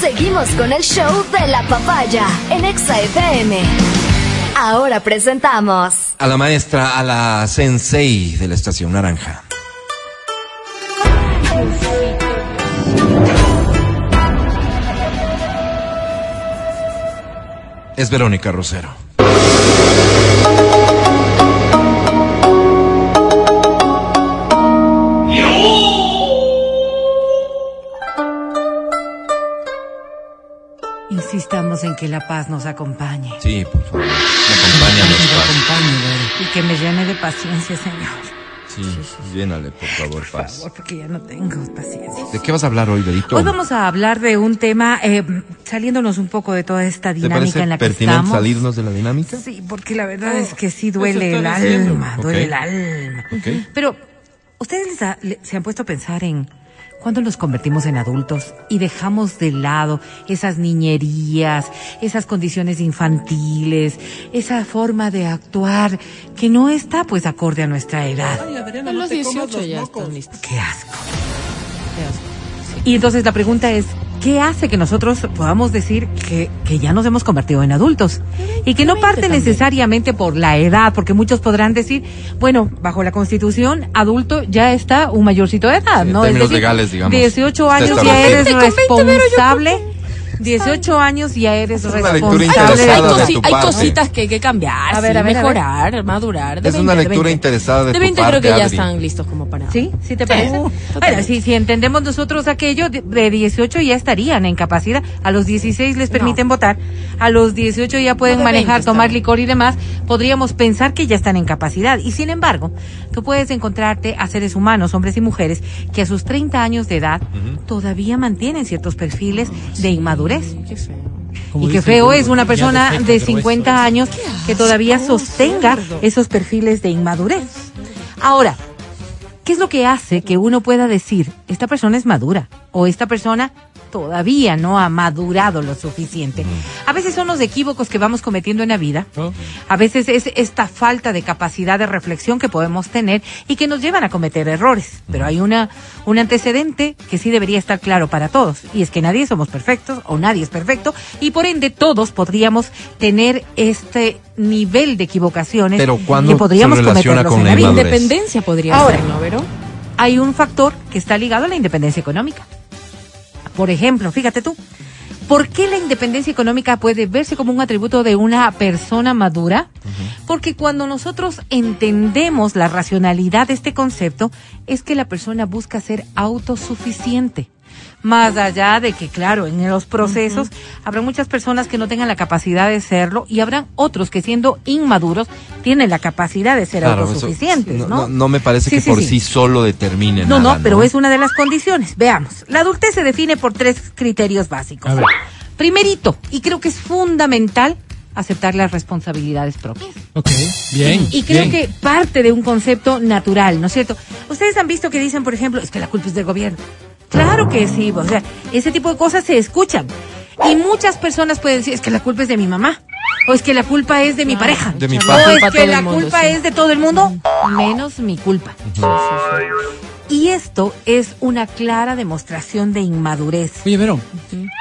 Seguimos con el show de la papaya en Exa FM. Ahora presentamos a la maestra, a la sensei de la estación naranja. Es Verónica Rosero. Insistamos en que la paz nos acompañe. Sí, por favor. Me acompaña Que los nos padres. acompañe, Vero, y que me llene de paciencia, Señor. Sí, llénale, por favor, Por paz. favor, porque ya no tengo paciencia. ¿De qué vas a hablar hoy, Berito? Hoy vamos a hablar de un tema, eh, saliéndonos un poco de toda esta ¿Te dinámica parece en la que pertinente estamos. salirnos de la dinámica? Sí, porque la verdad es que sí duele el alma, Ok. duele el alma. Ok. Pero, ¿ustedes les ha- le- se han puesto a pensar en cuándo nos convertimos en adultos y dejamos de lado esas niñerías, esas condiciones infantiles, esa forma de actuar que no está pues acorde a nuestra edad? A los 18 ya están listos. ¡Qué asco! Y entonces la pregunta es, ¿qué hace que nosotros podamos decir que, que ya nos hemos convertido en adultos? Y que no parte necesariamente por la edad, porque muchos podrán decir, bueno, bajo la Constitución, adulto ya está un mayorcito de edad, Sí, en ¿no? términos legales, digamos, 18 está años ya eres Con 20, con 20, Vero, yo responsable. 18 años ya eres Es responsable. Hay, cosi- tu parte. cositas que hay que cambiar, A ver, sí, a ver, a ver. mejorar, madurar. De Es 20, una de lectura 20. interesada de De tu 20 parte, creo que ya están listos como para... ¿Sí? ¿Sí te parece? bueno, totalmente. si, si entendemos nosotros aquello, de, de 18 ya estarían en capacidad. A los 16 les permiten votar. A los 18 ya pueden No, manejar, 20 tomar están. licor y demás. Podríamos pensar que ya están en capacidad. Y sin embargo, tú puedes encontrarte a seres humanos, hombres y mujeres, que a sus 30 años de edad todavía mantienen ciertos perfiles de inmadurez. Qué feo. Y qué feo es una persona de 50 años que todavía sostenga esos perfiles de inmadurez. Ahora, ¿qué es lo que hace que uno pueda decir, esta persona es madura o esta persona todavía no ha madurado lo suficiente? A veces son los equívocos que vamos cometiendo en la vida. A veces es esta falta de capacidad de reflexión que podemos tener y que nos llevan a cometer errores. Pero hay una, un antecedente que sí debería estar claro para todos. Y es que nadie somos perfectos o nadie es perfecto. Y por ende todos podríamos tener este nivel de equivocaciones Pero ¿cuándo que podríamos se relaciona cometerlos con en la? Independencia podría Ahora. ser, ¿no, Vero? Hay un factor que está ligado a la independencia económica. Por ejemplo, fíjate tú, ¿por qué la independencia económica puede verse como un atributo de una persona madura? Porque cuando nosotros entendemos la racionalidad de este concepto, es que la persona busca ser autosuficiente. Más allá de que, claro, en los procesos habrá muchas personas que no tengan la capacidad de serlo y habrán otros que siendo inmaduros tienen la capacidad de ser Claro, eso- autosuficientes, no, ¿no? no- no me parece Sí, que sí, por sí. sí, solo determine No, nada, no, pero es una de las condiciones. Veamos. La adultez se define por tres criterios básicos. A ver. Primerito, y creo que es fundamental, aceptar las responsabilidades propias. Ok, bien. Y creo bien. que parte de un concepto natural, ¿no es cierto? Ustedes han visto que dicen, por ejemplo, es que la culpa es del gobierno. Claro que sí, o sea, ese tipo de cosas se escuchan. Y muchas personas pueden decir, es que la culpa es de mi mamá. O es que la culpa es de mi pareja. De mi o es que la mundo, culpa sí. es de todo el mundo, menos mi culpa. Y esto es una clara demostración de inmadurez. Oye, Vero,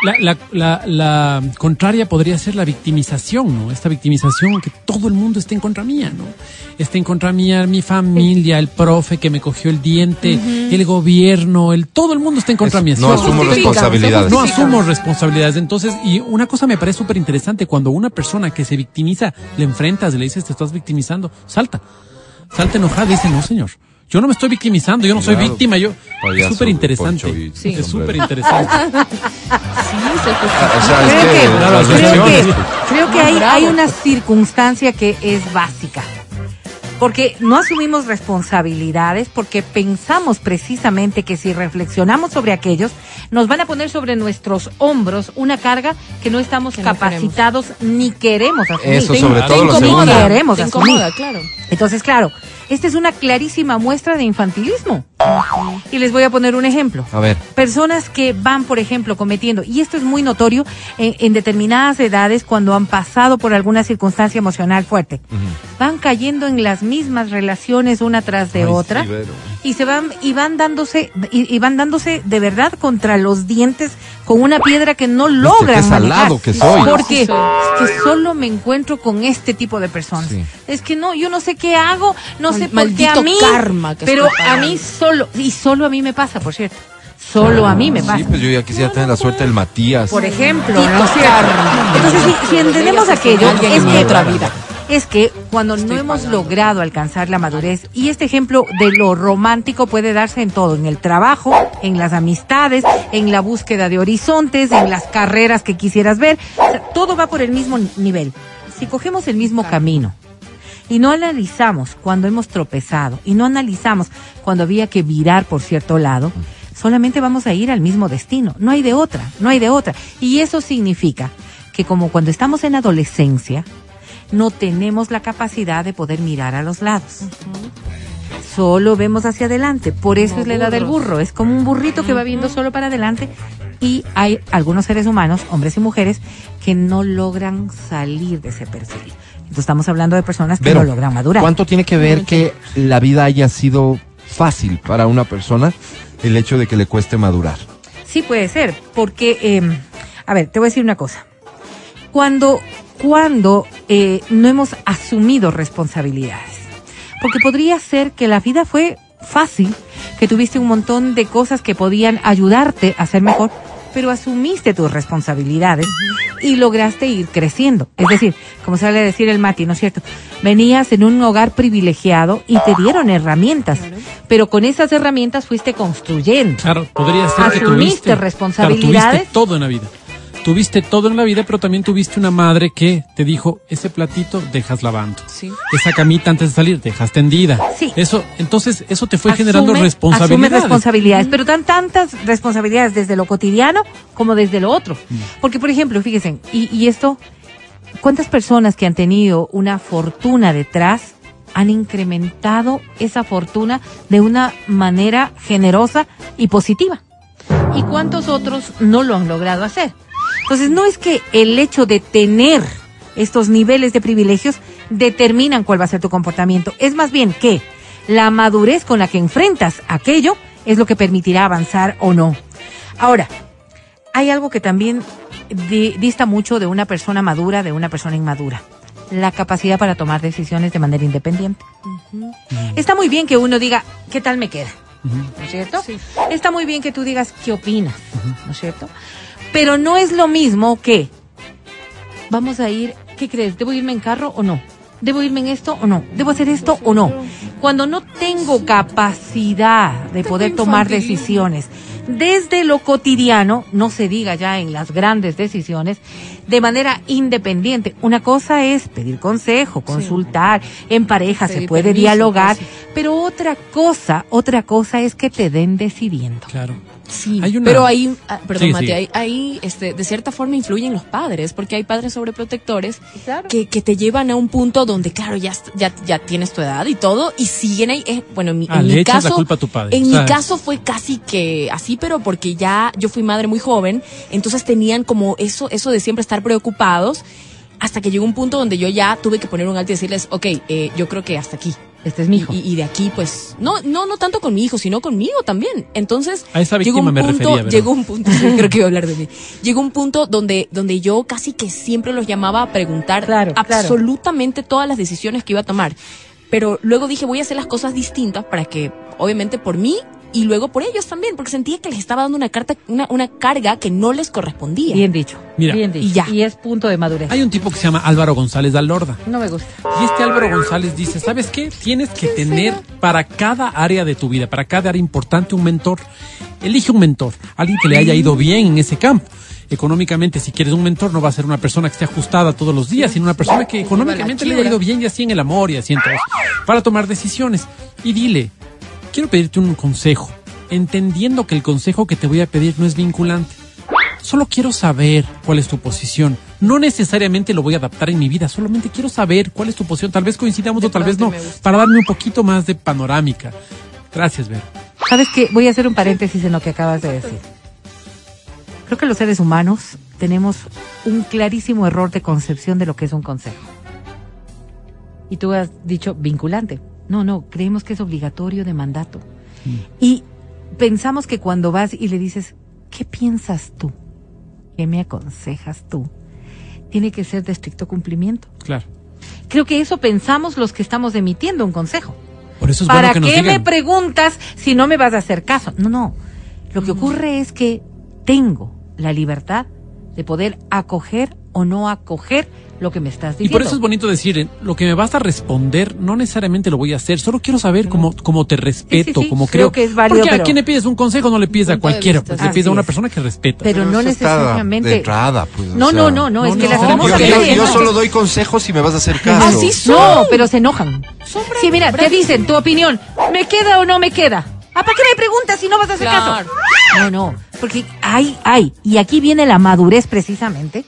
la, la, la, la contraria podría ser la victimización, ¿no? Esta victimización que todo el mundo esté en contra mía, ¿no? Esté en contra mía mi familia, el profe que me cogió el diente, el gobierno, el todo el mundo está en contra Eso, mía. no ¿sí? asumo responsabilidades. No asumo responsabilidades. Entonces, y una cosa me parece súper interesante, cuando una persona que se victimiza, le enfrentas, le dices, te estás victimizando, salta. Salta enojada y dice, no, señor. Yo no me estoy victimizando, yo no soy víctima, yo... payaso, Es súper interesante. Sí. Es súper interesante. Sí, se Ah, Creo que creo hay una circunstancia que es básica. Porque no asumimos responsabilidades, porque pensamos precisamente que si reflexionamos sobre aquellos, nos van a poner sobre nuestros hombros una carga que no estamos Que no capacitados ni queremos asumir. Eso sobre todo te lo incomoda, queremos Te asumir. incomoda, claro. Entonces, claro, esta es una clarísima muestra de infantilismo. Y les voy a poner un ejemplo. A ver. Personas que van, por ejemplo, cometiendo, y esto es muy notorio en, en determinadas edades cuando han pasado por alguna circunstancia emocional fuerte, van cayendo en las mismas relaciones una tras de Ay, otra sí, y se van y van dándose y, y van dándose de verdad contra los dientes con una piedra que no logran qué manejar. que soy. Porque Sí, soy. es que solo me encuentro con este tipo de personas. Sí. Es que no, yo no sé qué hago, no Mal- sé por qué a maldito mí, karma que pero a mí solo y solo a mí me pasa, por cierto. Solo a mí me pasa. Sí, pues yo ya quisiera tener la suerte del Matías. Por ejemplo, ¿no. Entonces, si, si entendemos aquello, es que, otra vida. es que cuando no hemos logrado alcanzar la madurez, y este ejemplo de lo romántico puede darse en todo, en el trabajo, en las amistades, en la búsqueda de horizontes, en las carreras que quisieras ver, o sea, todo va por el mismo nivel. Si cogemos el mismo camino, y no analizamos cuando hemos tropezado y no analizamos cuando había que virar por cierto lado, solamente vamos a ir al mismo destino. No hay de otra, no hay de otra. Y eso significa que como cuando estamos en adolescencia, no tenemos la capacidad de poder mirar a los lados. Solo vemos hacia adelante. Por eso Como es la edad del burro. Es como un burrito que va viendo solo para adelante. Y hay algunos seres humanos, hombres y mujeres, que no logran salir de ese perfil. Entonces estamos hablando de personas que no logran madurar. ¿Cuánto tiene que ver que la vida haya sido fácil para una persona el hecho de que le cueste madurar? Sí puede ser, porque, eh, a ver, te voy a decir una cosa. Cuando, cuando eh, no hemos asumido responsabilidades, porque podría ser que la vida fue fácil, que tuviste un montón de cosas que podían ayudarte a ser mejor, pero asumiste tus responsabilidades y lograste ir creciendo. Es decir, como sale a decir el Mati, ¿no es cierto? Venías en un hogar privilegiado y te dieron herramientas, pero con esas herramientas fuiste construyendo. Claro, podría ser que Asumiste tuviste responsabilidades. Claro, tuviste todo en la vida. Tuviste todo en la vida, pero también tuviste una madre que te dijo, ese platito dejas lavando. Sí. Esa camita antes de salir dejas tendida. Sí. Eso, entonces, eso te fue generando responsabilidades. Asume responsabilidades, pero tan tantas responsabilidades desde lo cotidiano como desde lo otro. Mm. Porque, por ejemplo, fíjense, y, y esto, ¿cuántas personas que han tenido una fortuna detrás han incrementado esa fortuna de una manera generosa y positiva? ¿Y cuántos otros no lo han logrado hacer? Entonces, no es que el hecho de tener estos niveles de privilegios determinan cuál va a ser tu comportamiento. Es más bien que la madurez con la que enfrentas aquello es lo que permitirá avanzar o no. Ahora, hay algo que también di- dista mucho de una persona madura de una persona inmadura. La capacidad para tomar decisiones de manera independiente. Está muy bien que uno diga, ¿qué tal me queda? ¿No es cierto? Está muy bien que tú digas, ¿qué opinas? ¿No es cierto? Pero no es lo mismo que, vamos a ir, ¿qué crees? ¿Debo irme en carro o no? ¿Debo irme en esto o no? ¿Debo hacer esto o no? Cuando no tengo capacidad de poder tomar decisiones desde lo cotidiano, no se diga ya en las grandes decisiones, de manera independiente. Una cosa es pedir consejo, consultar, en pareja se puede permiso, dialogar, pues, sí. pero otra cosa, otra cosa es que te den decidiendo. Claro. Sí, Hay una- pero ahí, ah, perdón, Sí, Mati, sí. ahí, ahí, este, de cierta forma influyen los padres, porque hay padres sobreprotectores Claro. que, que te llevan a un punto donde, claro, ya, ya, ya tienes tu edad y todo, y siguen ahí. eh, bueno, en mi, Ah, en le mi echas caso, la culpa a tu padre. en O mi caso fue casi que así, pero porque ya yo fui madre muy joven, entonces tenían como eso, eso de siempre estar preocupados, hasta que llegó un punto donde yo ya tuve que poner un alto y decirles, ok, eh, yo creo que hasta aquí. Este es mi hijo. Y, y de aquí, pues, no, no, no tanto con mi hijo, sino conmigo también. Entonces, A esa llegó víctima un me punto, refería, llegó un punto, sí, creo que iba a hablar de mí. Llegó un punto donde, donde yo casi que siempre los llamaba a preguntar Claro, claro. absolutamente todas las decisiones que iba a tomar. Pero luego dije, voy a hacer las cosas distintas para que, obviamente, por mí y luego por ellos también, porque sentía que les estaba dando una carta, una, una carga que no les correspondía. Bien dicho. Mira, bien dicho. y ya. Y es punto de madurez. Hay un tipo que se llama Álvaro González Dalorda. No me gusta. Y este Álvaro González dice, ¿sabes qué? Tienes que tener para cada área de tu vida, para cada área importante un mentor. Elige un mentor, alguien que le haya ido bien en ese campo. Económicamente, si quieres un mentor, no va a ser una persona que esté ajustada todos los días, sino una persona que económicamente le haya ido bien y así en el amor y así en todo. Para tomar decisiones. Y dile, quiero pedirte un consejo, entendiendo que el consejo que te voy a pedir no es vinculante. Solo quiero saber cuál es tu posición. No necesariamente lo voy a adaptar en mi vida, solamente quiero saber cuál es tu posición. Tal vez coincidamos o tal vez no, para darme un poquito más de panorámica. Gracias, Ver. ¿Sabes qué? Voy a hacer un paréntesis en lo que acabas de decir. Creo que los seres humanos tenemos un clarísimo error de concepción de lo que es un consejo. Y tú has dicho vinculante. No, no, creemos que es obligatorio de mandato. Y pensamos que cuando vas y le dices, ¿qué piensas tú? ¿Qué me aconsejas tú? Tiene que ser de estricto cumplimiento. Claro. Creo que eso pensamos los que estamos emitiendo un consejo. Por eso es ¿Para bueno que nos qué me preguntas si no me vas a hacer caso? No, no. Lo que ocurre es que tengo la libertad de poder acoger o no acoger lo que me estás Y diciendo. por eso es bonito decir, eh, lo que me vas a responder, no necesariamente lo voy a hacer, solo quiero saber cómo, cómo te respeto, Sí, sí, sí, cómo creo creo. que es válido, Porque a quien le pides un consejo no le pides a cualquiera, pues le pides a una es. persona que respeta. Pero no necesariamente. De entrada, pues. o no, sea, no, no, no, es no, que las no, Yo, yo- yo solo doy consejos si me vas a hacer caso. Así son. No, pero se enojan. Son Sí, mira, te dicen tu opinión. ¿Me queda o no me queda? ¿Ah, para qué me preguntas si no vas a hacer Claro. caso? No, no, porque hay, hay, y aquí viene la madurez precisamente,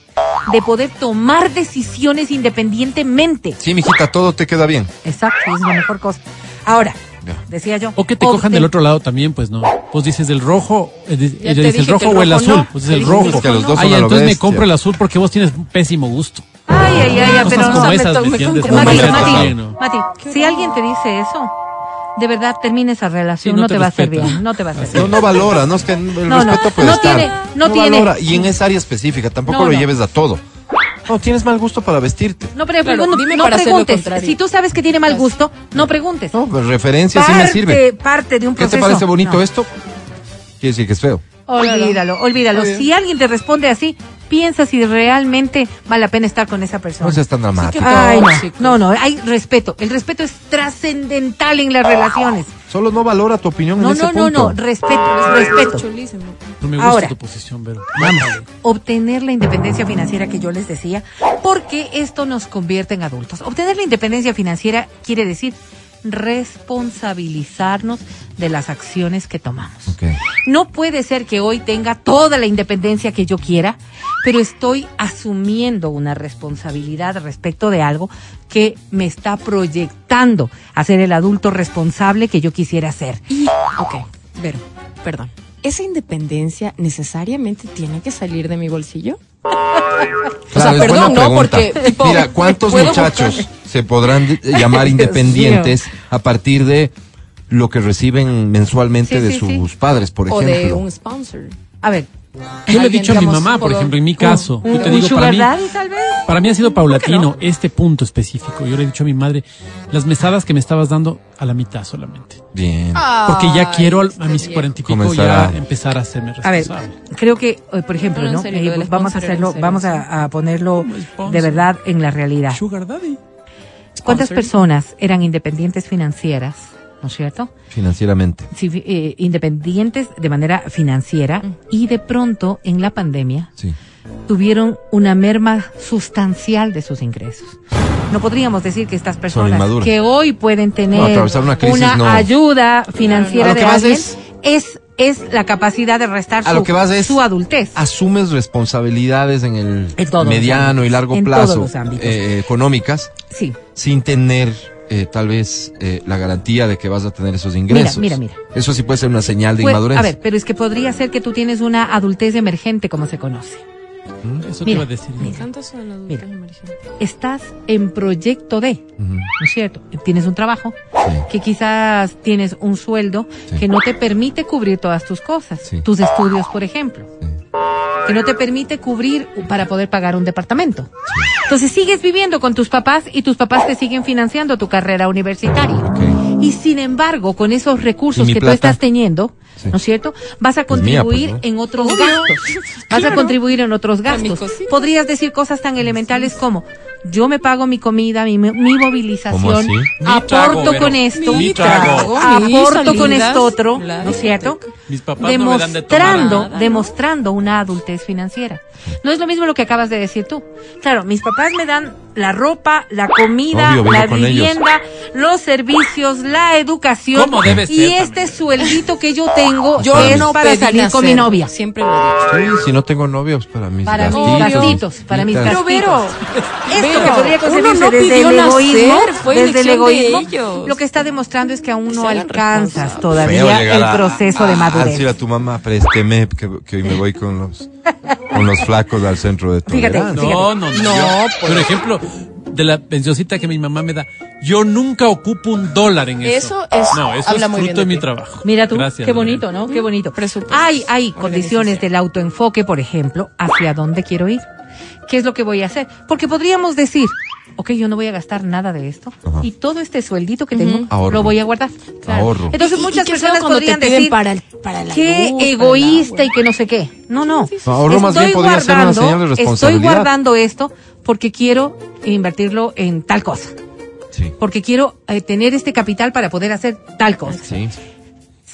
de poder tomar decisiones independientemente. Sí, mijita, todo te queda bien. Exacto, es la mejor cosa. Ahora, Ya. decía yo. O que te cojan del otro lado también, pues no. Pues dices el rojo, eh, di- Ya ella te dice el rojo el o el rojo azul. no. Pues es el rojo. el Es que los dos Ay, son a lo entonces me compro el azul porque vos tienes un pésimo gusto. Ay, ay, ay, pero no. Mati. Mati, si alguien te dice eso, de verdad termina esa relación, Sí, no, no te, te va a hacer bien, no te va a hacer No, bien. no valora, no es que el No, no, respeto puede no estar. tiene- no tiene- valora, y en esa área específica, tampoco No, lo no. lleves a todo. No, tienes mal gusto para vestirte. No, pero Claro, no, dime no para hacer lo preguntes. Si tú sabes que tiene mal gusto, no preguntes. No, pues referencia sí me sirve. parte de un ¿Qué te parece bonito No. esto? Quiere decir que es feo. Olvídalo, olvídalo. Si alguien te responde así, piensa si realmente vale la pena estar con esa persona. No seas tan dramático. Ay, no, no, no, hay respeto. El respeto es trascendental en las relaciones. Solo no valora tu opinión No, en ese no, no, punto. no, respeto, respeto. No me gusta Ahora. tu posición, pero. obtener la independencia financiera que yo les decía, porque esto nos convierte en adultos. Obtener la independencia financiera quiere decir responsabilizarnos de las acciones que tomamos. No puede ser que hoy tenga toda la independencia que yo quiera, pero estoy asumiendo una responsabilidad respecto de algo que me está proyectando a ser el adulto responsable que yo quisiera ser. Y, ok, Vero, perdón. ¿Esa independencia necesariamente tiene que salir de mi bolsillo? Claro, es perdón, ¿no? Porque, tipo, Mira, ¿cuántos ¿puedo muchachos buscar? Se podrán de- llamar independientes a partir de lo que reciben mensualmente Sí, de sí, sus sí. padres, por O de ejemplo? un sponsor. A ver, Yo le he dicho a mi mamá, por ejemplo, en mi caso, un, yo te un digo, para sugar mí, daddy tal vez. para mí ha sido paulatino este punto específico. Yo le he dicho a mi madre, las mesadas que me estabas dando a la mitad solamente. Bien. Porque ya quiero al- a mis cuarenta y pico ya a- empezar a hacerme A ver, responsable. creo que, eh, por ejemplo, No, no, ¿no? serio, Eh, vamos a hacerlo, serio, vamos a, a ponerlo de verdad en la realidad. Sugar Daddy. ¿Cuántas personas eran independientes financieras, no es cierto? Financieramente. Sí, eh, independientes de manera financiera y de pronto en la pandemia Sí. tuvieron una merma sustancial de sus ingresos. No podríamos decir que estas personas que hoy pueden tener No, una crisis no. ayuda financiera de alguien es- es es la capacidad de restar A su, lo que vas es- su adultez. Asumes responsabilidades en el En mediano y largo en plazo ámbitos. eh, económicas Sí. sin tener eh, tal vez eh, la garantía de que vas a tener esos ingresos. mira, mira. Eso sí puede ser una señal de Pues, inmadurez. a ver, pero es que podría ser que tú tienes una adultez emergente, como se conoce. Eso te iba a decir. ¿Cuántos son adultos emergentes? Estás en proyecto de, ¿no es cierto? Tienes un trabajo, sí. que quizás tienes un sueldo Sí. que no te permite cubrir todas tus cosas, Sí. tus estudios, por ejemplo, Sí. que no te permite cubrir para poder pagar un departamento. Entonces sigues viviendo con tus papás y tus papás te siguen financiando tu carrera universitaria. Ok. Y sin embargo, con esos recursos ¿Y mi que tú plata? estás teniendo, Sí. ¿no es cierto? Vas a mía, pues, contribuir ¿no? en otros gastos. Vas a contribuir en otros gastos. Podrías decir cosas tan elementales como, yo me pago mi comida, mi, mi ¿Cómo movilización, aporto con esto, Mi trago. Mi aporto con esto otro, ¿no es cierto? Mis papás no me dan de tomar Demostrando, demostrando una adultez financiera. No es lo mismo lo que acabas de decir tú. Claro, mis papás me dan la ropa, la comida, Obvio, la ellos. vivienda, los servicios, la educación. ¿Cómo debe ser y este también? sueldito que yo tengo Yo es no para salir con mi novia. Siempre lo he dicho. Sí, si no tengo novios para mis Para mis gastitos, gastitos, mis para mis cositas. Pero Vero, Esto que podría uno concebirse no desde pidió el egoísmo, fue desde el de egoísmo, ellos. lo que está demostrando es que aún no alcanzas todavía el a- proceso de a- a madurez. decirle a tu mamá, présteme, que, que hoy me voy con los, con los flacos al centro de Fíjate, tolerancia. No, no, no. No, Yo, pues. Por ejemplo, de la pensioncita que mi mamá me da, Yo nunca ocupo un dólar en eso. Eso es- No, eso habla es muy bien fruto de, de mi trabajo. Mira tú, Gracias, qué bonito, ¿no? Qué bonito. Presupuesto. Hay, hay condiciones del autoenfoque, por ejemplo, hacia dónde quiero ir. ¿Qué es lo que voy a hacer? Porque podríamos decir, ok, yo no voy a gastar nada de esto Ajá. y todo este sueldito que tengo Ahorro. lo voy a guardar. Ahorro. Entonces Y- y muchas personas cuando te podrían piden decir, para el- para la qué luz, para el egoísta y que no sé qué. No, no. Ahorro más bien Estoy podría ser una guardando- señal de Estoy responsabilidad. guardando esto porque quiero invertirlo en tal cosa. Sí. Porque quiero eh, tener este capital para poder hacer tal cosa. Sí.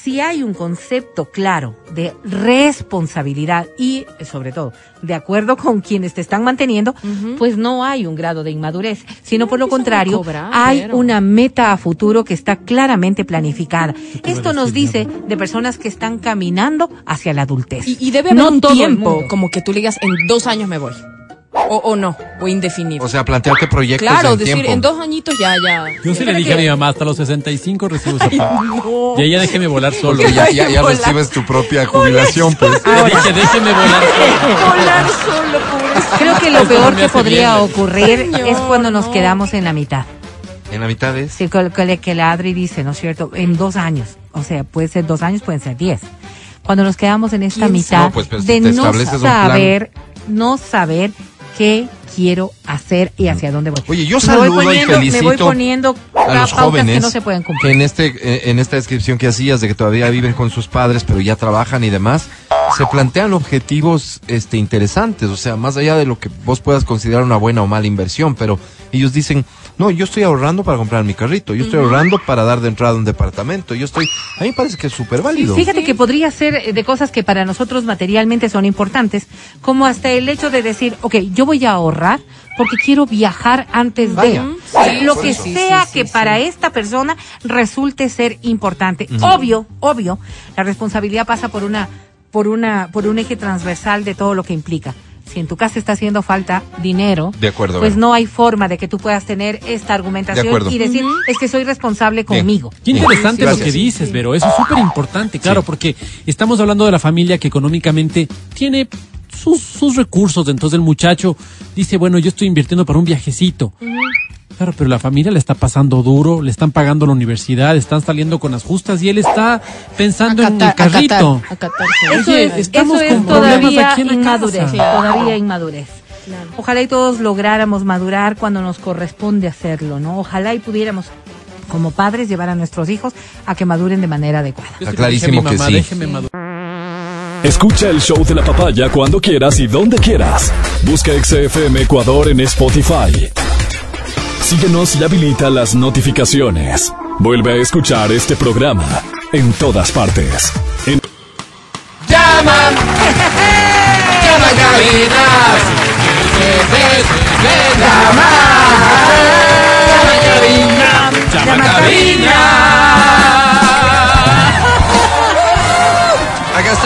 Si hay un concepto claro de responsabilidad y, sobre todo, de acuerdo con quienes te están manteniendo, pues no hay un grado de inmadurez, sino por lo contrario, cobrar, hay pero- una meta a futuro que está claramente planificada. Esto nos dice de personas que están caminando hacia la adultez. Y, y debe haber No un todo el tiempo, mundo. como que tú le digas, en dos años me voy. O, o no, o indefinido. O sea, plantearte proyectos claro, en decir, tiempo. en dos añitos ya, ya. Yo sí le dije a mi mamá, hasta los 65 recibo esa paga. Y ella déjeme volar solo. Porque ya, ya, ya Volar. recibes tu propia jubilación, pues. Le dije, déjeme volar solo. Volar solo, pobre. Creo que lo Esto no peor que podría bien. ocurrir Señor, es cuando nos no. quedamos en la mitad. En la mitad es. Sí, que, la Adri dice, ¿no es cierto? En dos años. O sea, puede ser dos años, pueden ser diez. Cuando nos quedamos en esta ¿Quién mitad? No, pues, pero si de te no estableces un plan. saber, no saber qué quiero hacer y hacia dónde voy. Oye, yo voy saludo y poniendo- Me voy felicito poniendo a los jóvenes que no se pueden que cumplir. en este eh, en esta descripción que hacías de que todavía viven con sus padres pero ya trabajan y demás se plantean objetivos este interesantes o sea más allá de lo que vos puedas considerar una buena o mala inversión pero ellos dicen no yo estoy ahorrando para comprar mi carrito yo estoy ahorrando para dar de entrada un departamento yo estoy a mí me parece que es súper válido Fíjate que podría ser eh, de cosas que para nosotros materialmente son importantes, como hasta el hecho de decir, ok, yo voy a ahorrar porque quiero viajar antes Vaya. de. Sí, lo que eso. sea que para esta persona resulte ser importante. Obvio, obvio, la responsabilidad pasa por una, por una, por un eje transversal de todo lo que implica. Si en tu casa está haciendo falta dinero, De acuerdo, pues no hay forma de que tú puedas tener esta argumentación y decir, es que soy responsable Bien. conmigo. Qué interesante lo que dices, Vero. Eso es súper importante, claro, porque estamos hablando de la familia que económicamente tiene sus, sus recursos. Entonces el muchacho dice, bueno, yo estoy invirtiendo para un viajecito. Claro, pero la familia le está pasando duro, le están pagando la universidad, están saliendo con las justas y él está pensando en el carrito. Eso Oye, es, estamos eso es con problemas todavía aquí en la inmadurez, casa. todavía inmadurez. Ojalá y todos lográramos madurar cuando nos corresponde hacerlo, ¿no? Ojalá y pudiéramos como padres llevar a nuestros hijos a que maduren de manera adecuada. Está clarísimo que mamá, sí. déjeme madurar. Escucha el show de la papaya cuando quieras y donde quieras. Busca XFM Ecuador en Spotify. Síguenos y habilita las notificaciones. Vuelve a escuchar este programa en todas partes. En Acá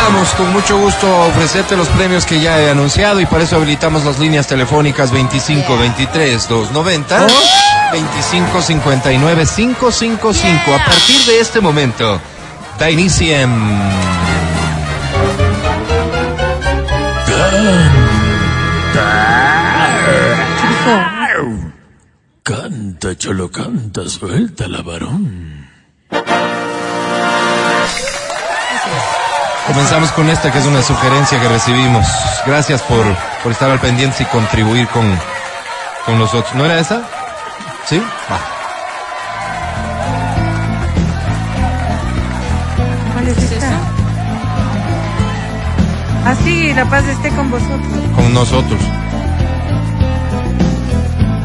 estamos, con mucho gusto a ofrecerte los premios que ya he anunciado y para eso habilitamos las líneas telefónicas 25 23 290 25 59 555. A partir de este momento, da inicio en... Canta, cholo, canta, suelta la varón. Comenzamos con esta que es una sugerencia que recibimos. Gracias por, por estar al pendiente y contribuir con, con nosotros. ¿No era esa? ¿Sí? Va. ¿Cuál es esta? Así, la paz esté con vosotros. con nosotros.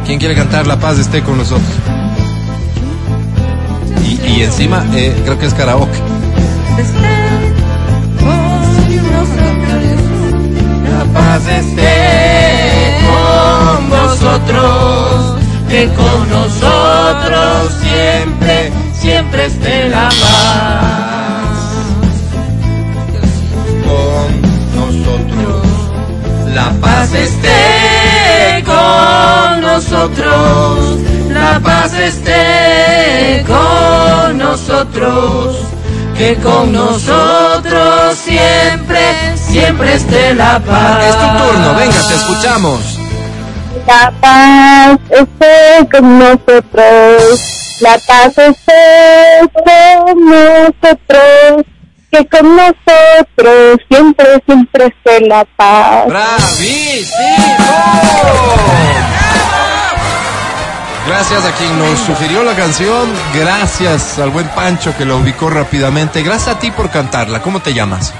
¿Quién quiere cantar La Paz esté con nosotros? Y, y encima, eh, creo que es karaoke. La paz esté con vosotros, que con nosotros siempre, siempre esté la paz. Con nosotros, la paz esté con nosotros, la paz esté con nosotros, que con nosotros siempre, siempre esté la paz. Es tu turno, venga, te escuchamos. la paz esté con nosotros, la paz esté con nosotros, que con nosotros siempre, siempre esté la paz. Gracias a quien nos sugirió la canción, gracias al buen Pancho que la ubicó rápidamente, gracias a ti por cantarla. ¿Cómo te llamas?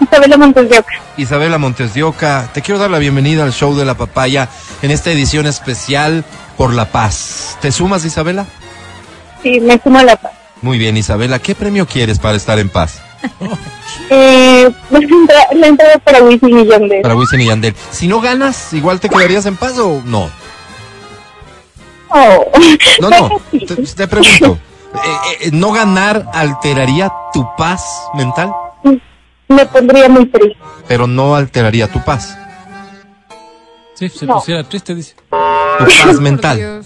Isabela Montes de Oca. Isabela Montes de Oca, te quiero dar la bienvenida al show de la papaya en esta edición especial por la paz. ¿Te sumas, Isabela? Sí, me sumo a la paz. Muy bien, Isabela, ¿qué premio quieres para estar en paz? Eh, pues, la entrada para Wisin y Yandel. Para Wisin y Yandel. Si no ganas, ¿igual te quedarías en paz o no? No, no, te, te pregunto. eh, eh, ¿No ganar alteraría tu paz mental? Me pondría muy triste. Pero no alteraría tu paz, Sí, se No. pusiera triste, dice. tu paz mental,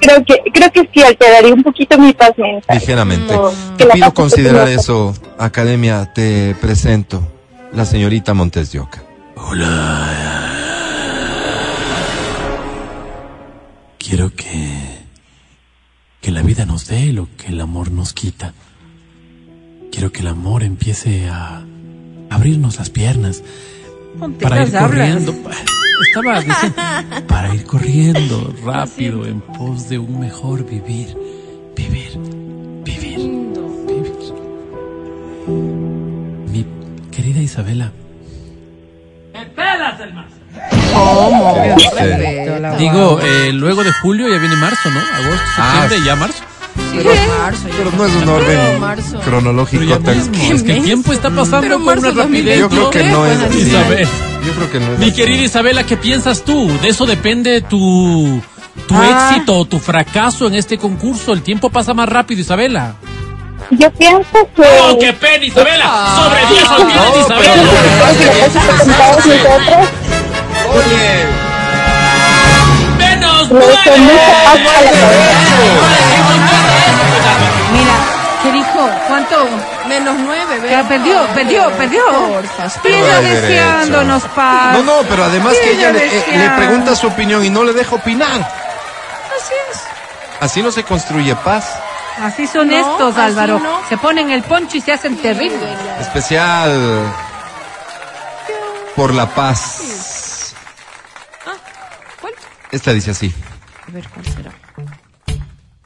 Creo que, creo que sí alteraría un poquito mi paz mental. ligeramente. No, Te que la pido considerar eso, Academia, te presento, la señorita Montes de Oca. Quiero que. que la vida nos dé lo que el amor nos quita. Quiero que el amor empiece a abrirnos las piernas Ponte para las ir hablas. corriendo. Estaba diciendo, para ir corriendo rápido en pos de un mejor vivir. Vivir, vivir, vivir. Mi querida Isabela, ¿Cómo? La digo, eh, luego de julio ya viene marzo, ¿no? Agosto, Ah, septiembre, sí. ya marzo. Pero marzo, ya. Pero no es un orden marzo. Pero cronológico ya tan... mismo, es que el tiempo está pasando Pero con marzo una rapidez. Yo creo que no es Pues así. Isabel. Yo creo que no es Mi así. querida Isabela, ¿qué piensas tú? De eso depende tu, tu Ah. éxito o tu fracaso en este concurso. El tiempo pasa más rápido, Isabela. Yo pienso que... ¡Oh, qué pena, Isabela! ¡Sobre 10 olvides, No, Isabela! Oye, ¡Menos nueve! Mira, ¿qué dijo? ¿Cuánto? Menos nueve, Ya ¿verdad? perdió, perdió, perdió. Porfa, deseándonos paz. No, no, pero además que ella le, eh, le pregunta su opinión y no le deja opinar. Así es. Así no se construye paz. Así son No, estos, así Álvaro. no. Se ponen el poncho y se hacen terribles. Especial por la paz. Esta dice así. A ver, ¿cuál será?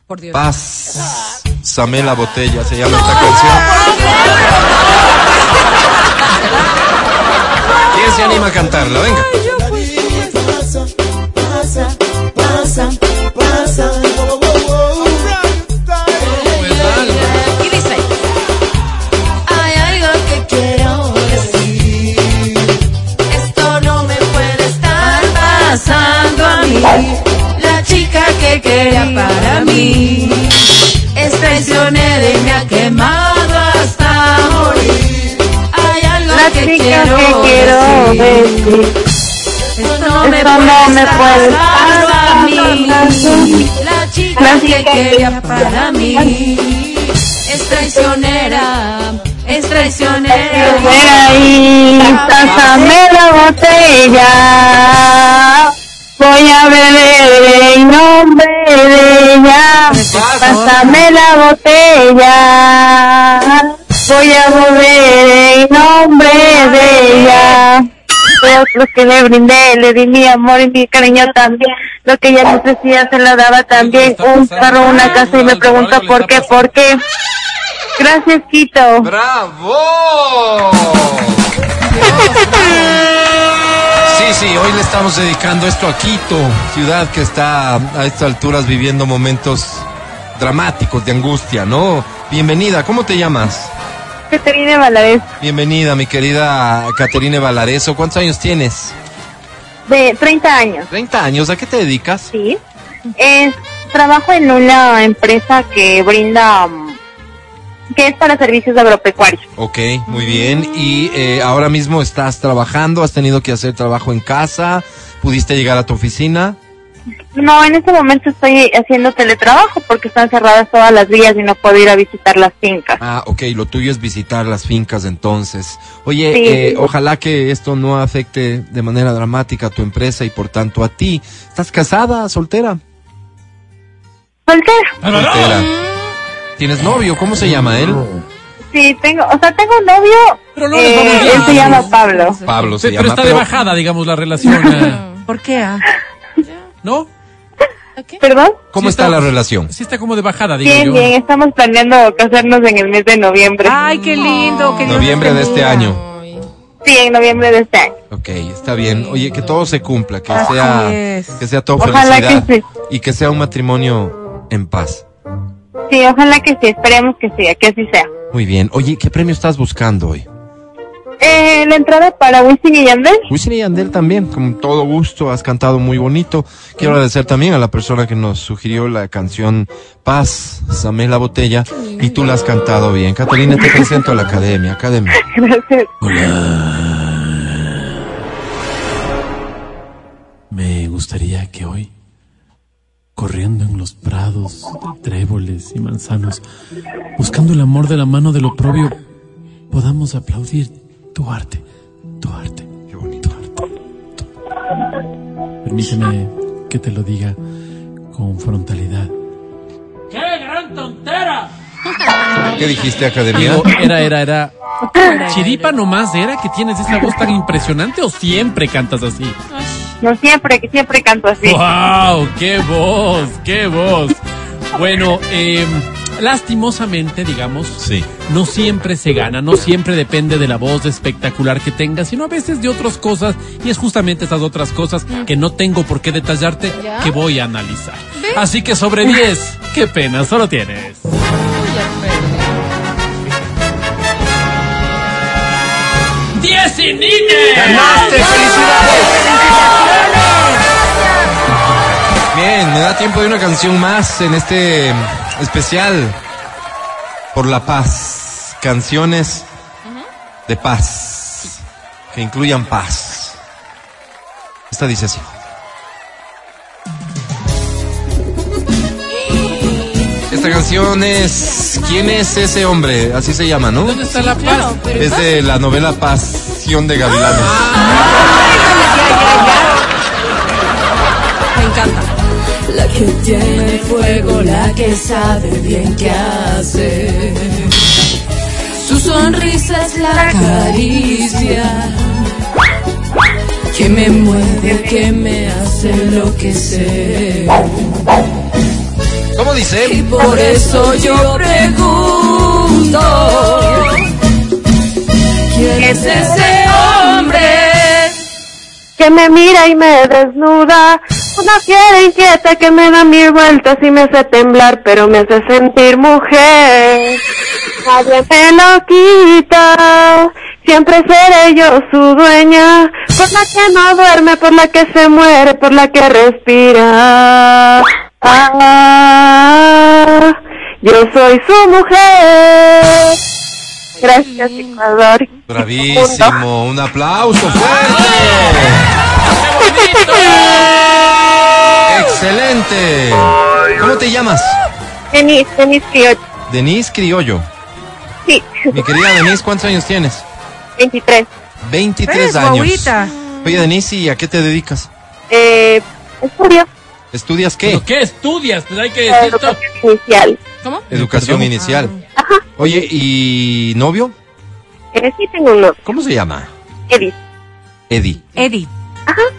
Por Dios. Paz. Samé la botella, se llama esta canción. ¿Quién se anima a cantarla? Venga. Y que quería para mí es traicionera y me ha quemado hasta morir. Hay algo La que chica quiero, que quiero decir. decir. Esto no me Esto puede no me puede estar a mí. La chica La que chica que quería para mí es traicionera, es traicionera. Ven ahí, pásame la botella. Voy a beber en nombre de ella. Pásame la botella. Voy a beber en nombre de ella. Lo que le brindé, le di mi amor y mi cariño también. Lo que ella me ofrecía se lo daba también. Un carro, una casa y me pregunta por qué, por qué. Gracias, Quito. ¡Bravo! Sí, sí, hoy le estamos dedicando esto a Quito, ciudad que está a estas alturas viviendo momentos dramáticos de angustia, ¿no? Bienvenida, ¿cómo te llamas? Caterina Valadez, Bienvenida, mi querida Caterine Valareso. ¿Cuántos años tienes? de 30 años, 30 años, ¿a qué te dedicas? ¿sí? Trabajo en una empresa que brinda, que es para servicios agropecuarios. Ok, muy bien. Y eh, ahora mismo estás trabajando, has tenido que hacer trabajo en casa, pudiste llegar a tu oficina. No, en este momento estoy haciendo teletrabajo porque están cerradas todas las vías y no puedo ir a visitar las fincas. Ah, ok, lo tuyo es visitar las fincas entonces. Oye, Sí. eh, ojalá que esto no afecte de manera dramática a tu empresa y por tanto a ti. ¿Estás casada, soltera? Soltera. Soltera. ¿Tienes novio? ¿Cómo se llama él? Sí, tengo, o sea, tengo un novio. Pero no les va muy eh, bien. él se llama Pablo. Pablo se llama. pero está de bajada, digamos, la relación. eh, ¿Por qué? ah? ¿No? ¿Perdón? ¿Cómo Sí está la relación? Sí está como de bajada, digo Bien, yo. bien, estamos planeando casarnos en el mes de noviembre. Ay, qué lindo. qué Noviembre de este año. Sí, en noviembre de este año. Ok, está bien. Oye, que todo se cumpla, que Así sea, es. que sea todo Ojalá felicidad que sí. y que sea un matrimonio en paz. Sí, ojalá que sí, esperemos que sí, que así sea. Muy bien. Oye, ¿qué premio estás buscando hoy? Eh, la entrada para Wisin y Yandel. Wisin y Yandel también, con todo gusto, has cantado muy bonito. Quiero agradecer también a la persona que nos sugirió la canción Paz, Samé la botella, y tú la has cantado bien. Catalina, te presento a la academia, academia. Gracias. Me gustaría que hoy, corriendo en los prados de tréboles y manzanos, buscando el amor de la mano del oprobio, podamos aplaudir tu arte, tu arte, Qué bonito. Permíteme que te lo diga con frontalidad. ¿Qué dijiste, academia? Digo, era, era, era. ¿Chiripa nomás era que tienes esa voz tan impresionante o siempre cantas así? No siempre, que siempre canto así. ¡Wow! ¡Qué voz! ¡Qué voz! Bueno, eh, lastimosamente, digamos, Sí. no siempre se gana, no siempre depende de la voz espectacular que tengas, sino a veces de otras cosas, y es justamente esas otras cosas que no tengo por qué detallarte ¿Ya? que voy a analizar. Así que sobre 10, qué pena, solo tienes. ¡Diez y Nine! ¡Ganaste! ¡Felicidades! Bien, me da tiempo de una canción más en este especial por la paz. Canciones de paz que incluyan paz. Esta dice así. Esta canción es ¿Quién es ese hombre? Así se llama, ¿no? ¿Dónde está la paz? Es de la novela Pasión de Gavilanes. Que tiene fuego, la que sabe bien qué hace. Su sonrisa es la caricia que me mueve, que me hace enloquecer. ¿Cómo dice? Y por eso yo pregunto, ¿quién es ese hombre? Que me mira y me desnuda. Una fiera inquieta que me da mil vueltas y me hace temblar, pero me hace sentir mujer. Nadie me lo quita. Siempre seré yo su dueña. Por la que no duerme, por la que se muere, por la que respira. Ah, yo soy su mujer. Gracias, Ecuador. Bravísimo, un aplauso fuerte. ¿Cómo te llamas? Denis, Denis Criollo. Denise Criollo. Sí, Mi querida Denise, ¿cuántos años tienes? 23. 23 Eres años. guaguita. Oye, Denise, ¿y a qué te dedicas? Eh, estudio ¿Estudias qué? ¿Pero qué estudias? Pues hay que la decir educación inicial. ¿Cómo? Educación Perdón. inicial. Oye, ¿y novio? Eh, sí tengo un novio, ¿Cómo se llama? Edith. Eddie.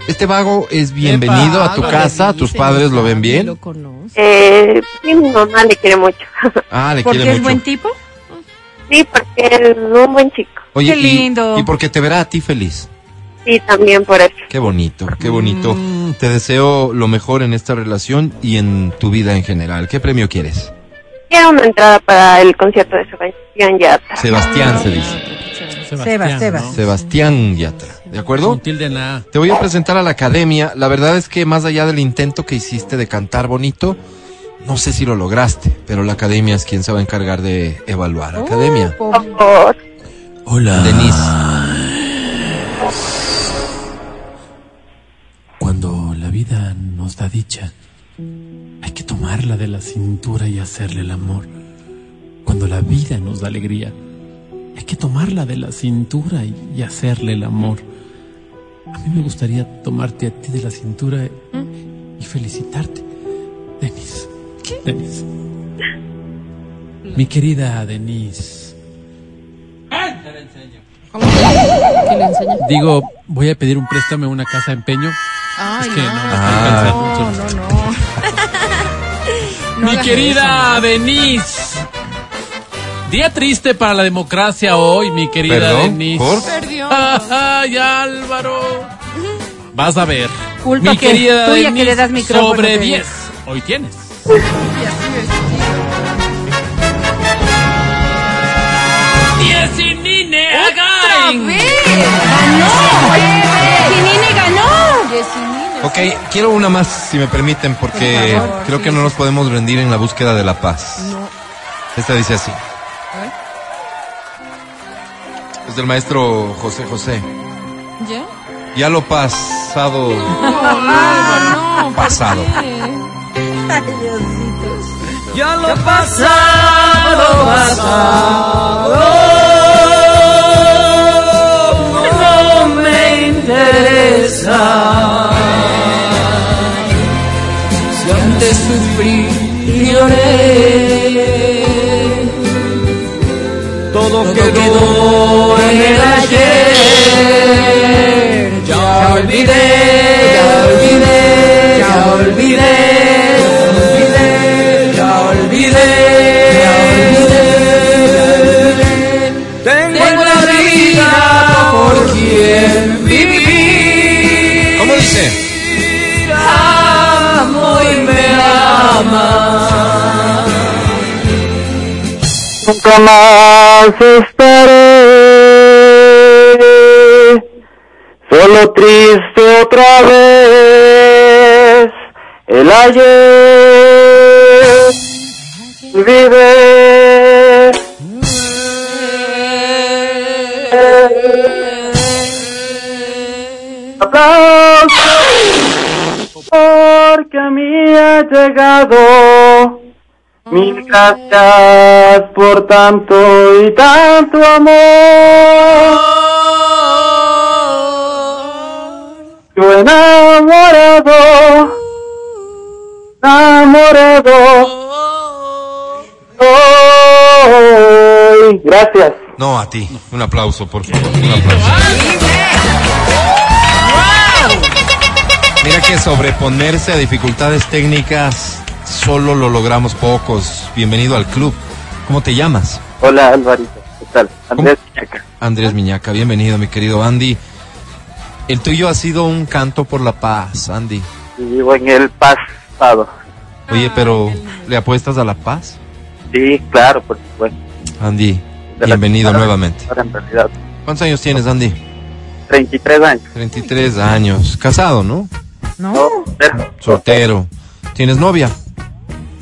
Este vago es bienvenido a tu casa, tus padres lo ven Lo bien. conoce. Eh, sí, mi mamá le quiere mucho. Ah, le Porque quiere es mucho. buen tipo. sí, porque es un buen chico. Oye, Qué y- lindo. Y, porque te verá a ti feliz. Sí, también por eso. Qué bonito, qué bonito. Mm. Te deseo lo mejor en esta relación y en tu vida en general. ¿Qué premio quieres? Quiero una entrada para el concierto de Sebastián Yatra. Sebastián se dice. Sebas, Sebas. ¿no? Sebastián Yatra. ¿De acuerdo? Con tilde en la A. Te voy a presentar a la academia. La verdad es que más allá del intento que hiciste de cantar bonito, no sé si lo lograste, pero la academia es quien se va a encargar de evaluar. Academia. Oh, Por favor. Hola. Denise. Cuando la vida no nos da dicha, hay que tomarla de la cintura y hacerle el amor. Cuando la vida nos da alegría, hay que tomarla de la cintura y hacerle el amor. A mí me gustaría tomarte a ti de la cintura y felicitarte, Denise. Denise. Mi querida Denise. ¿Qué le enseña? Digo, voy a pedir un préstamo a una casa de empeño. Ay, Es que no. no, Ah. No, no, no. Mi querida Denise. Día triste para la democracia hoy, mi querida Perdón, Denise. ¿por? Perdió. Ay, Álvaro. Vas a ver. Culpa mi que querida tuya que Denise, le das micrófono, sobre Denise. 10. Hoy tienes. ¡Diez y Nine ¡Otra Again! vez! ¡Ganó! ¡Ginine ganó! Yesinine. Ok, quiero una más, si me permiten, porque Por favor, creo que no nos podemos rendir en la búsqueda de la paz. No. Esta dice así. Ver. Es del maestro José José. ¿Ya? Ya lo pasado. No, no, no. ¿por Pasado. Ya lo pasado, pasado. No me interesa. Si antes sufrí y lloré. Todo quedó en el ayer. Ya olvidé, ya olvidé, ya olvidé, ya olvidé, ya olvidé. Tengo la vida por quien vivir. ¿Cómo dice? Amo y me ama. Nunca más estaré solo triste otra vez. El ayer vive. Aplausos porque a mí ha llegado. Mil gracias por tanto y tanto amor. Yo enamorado, enamorado. Soy. Gracias. No, a ti. Un aplauso, por favor. Un aplauso. Mira que sobreponerse a dificultades técnicas solo lo logramos pocos. Bienvenido al club. ¿Cómo te llamas? Hola Alvarito, ¿qué tal? Andrés Piñaca. Andrés Miñaca. Bienvenido, mi querido Andy. El tuyo ha sido un canto por la paz, Andy. Vivo en el pasado. Oye, pero ¿le apuestas a la paz? Sí, claro, por supuesto. Andy, De bienvenido nuevamente. En realidad, ¿Cuántos años tienes, Andy? 33 años. 33 años. Casado, ¿no? ¿no? Soltero. ¿Tienes novia?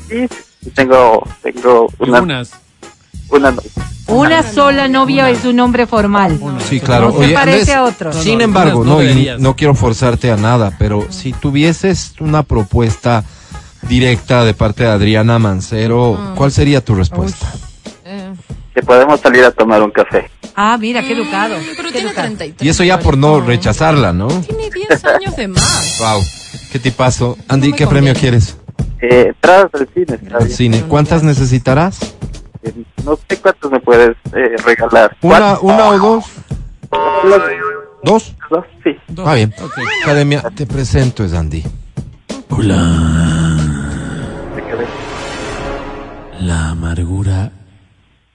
Sí, tengo, tengo una, Algunas. una novia. Una sola novia es un hombre formal. Sí, claro. No se parece a otros. Sin No, no, embargo, no no, y deberías. no quiero forzarte a nada, pero si tuvieses una propuesta directa de parte de Adriana Mancero, ¿cuál sería tu respuesta? Eh, Que podemos salir a tomar un café. Ah, mira, qué educado. pero Qué tiene educado. 33. Y eso ya por no rechazarla, ¿no? Tiene 10 años de más. Wow. ¿Qué tipazo? Andy, ¿qué premio quieres? Eh, entradas al cine, Al cine. ¿Cuántas necesitarás? Eh, no sé cuántos me puedes eh, regalar. ¿Una, una o dos? ¿Dos? ¿Dos? Sí. Ah, bien. Academia, te presento, es Andy. quedé. La amargura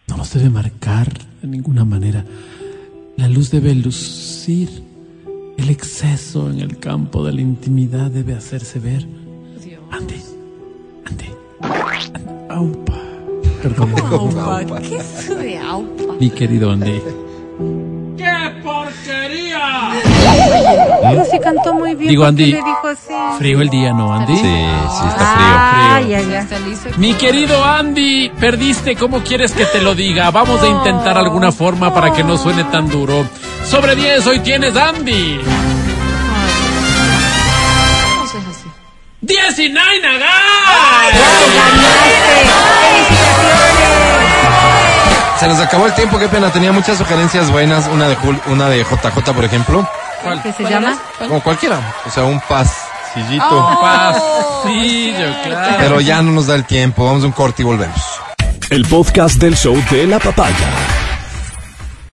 no nos debe marcar de ninguna manera. La luz debe lucir. El exceso en el campo de la intimidad debe hacerse ver. Andy, aupa. Perdón, Aupa, ¿qué es eso de aupa? mi querido Andy. Pero sí cantó muy bien. Digo, ¿por qué Andy, le dijo así? Frío el día, ¿no, Andy? Sí, sí, está Ah, frío. ya, ya. Mi querido Andy, perdiste, ¿cómo quieres que te lo diga? Vamos a intentar alguna forma para que no suene tan duro. Sobre 10, hoy tienes Andy. ¿Cómo se es así? 19 Nagar. Se nos acabó el tiempo, qué pena. Tenía muchas sugerencias buenas. Una de, Jul- una de JJ, por ejemplo. ¿Qué se llama? Como cualquiera. O sea, un pasillito. Oh. Pasillo, claro. Pero ya no nos da el tiempo. Vamos a un corte y volvemos. El podcast del show de la papaya.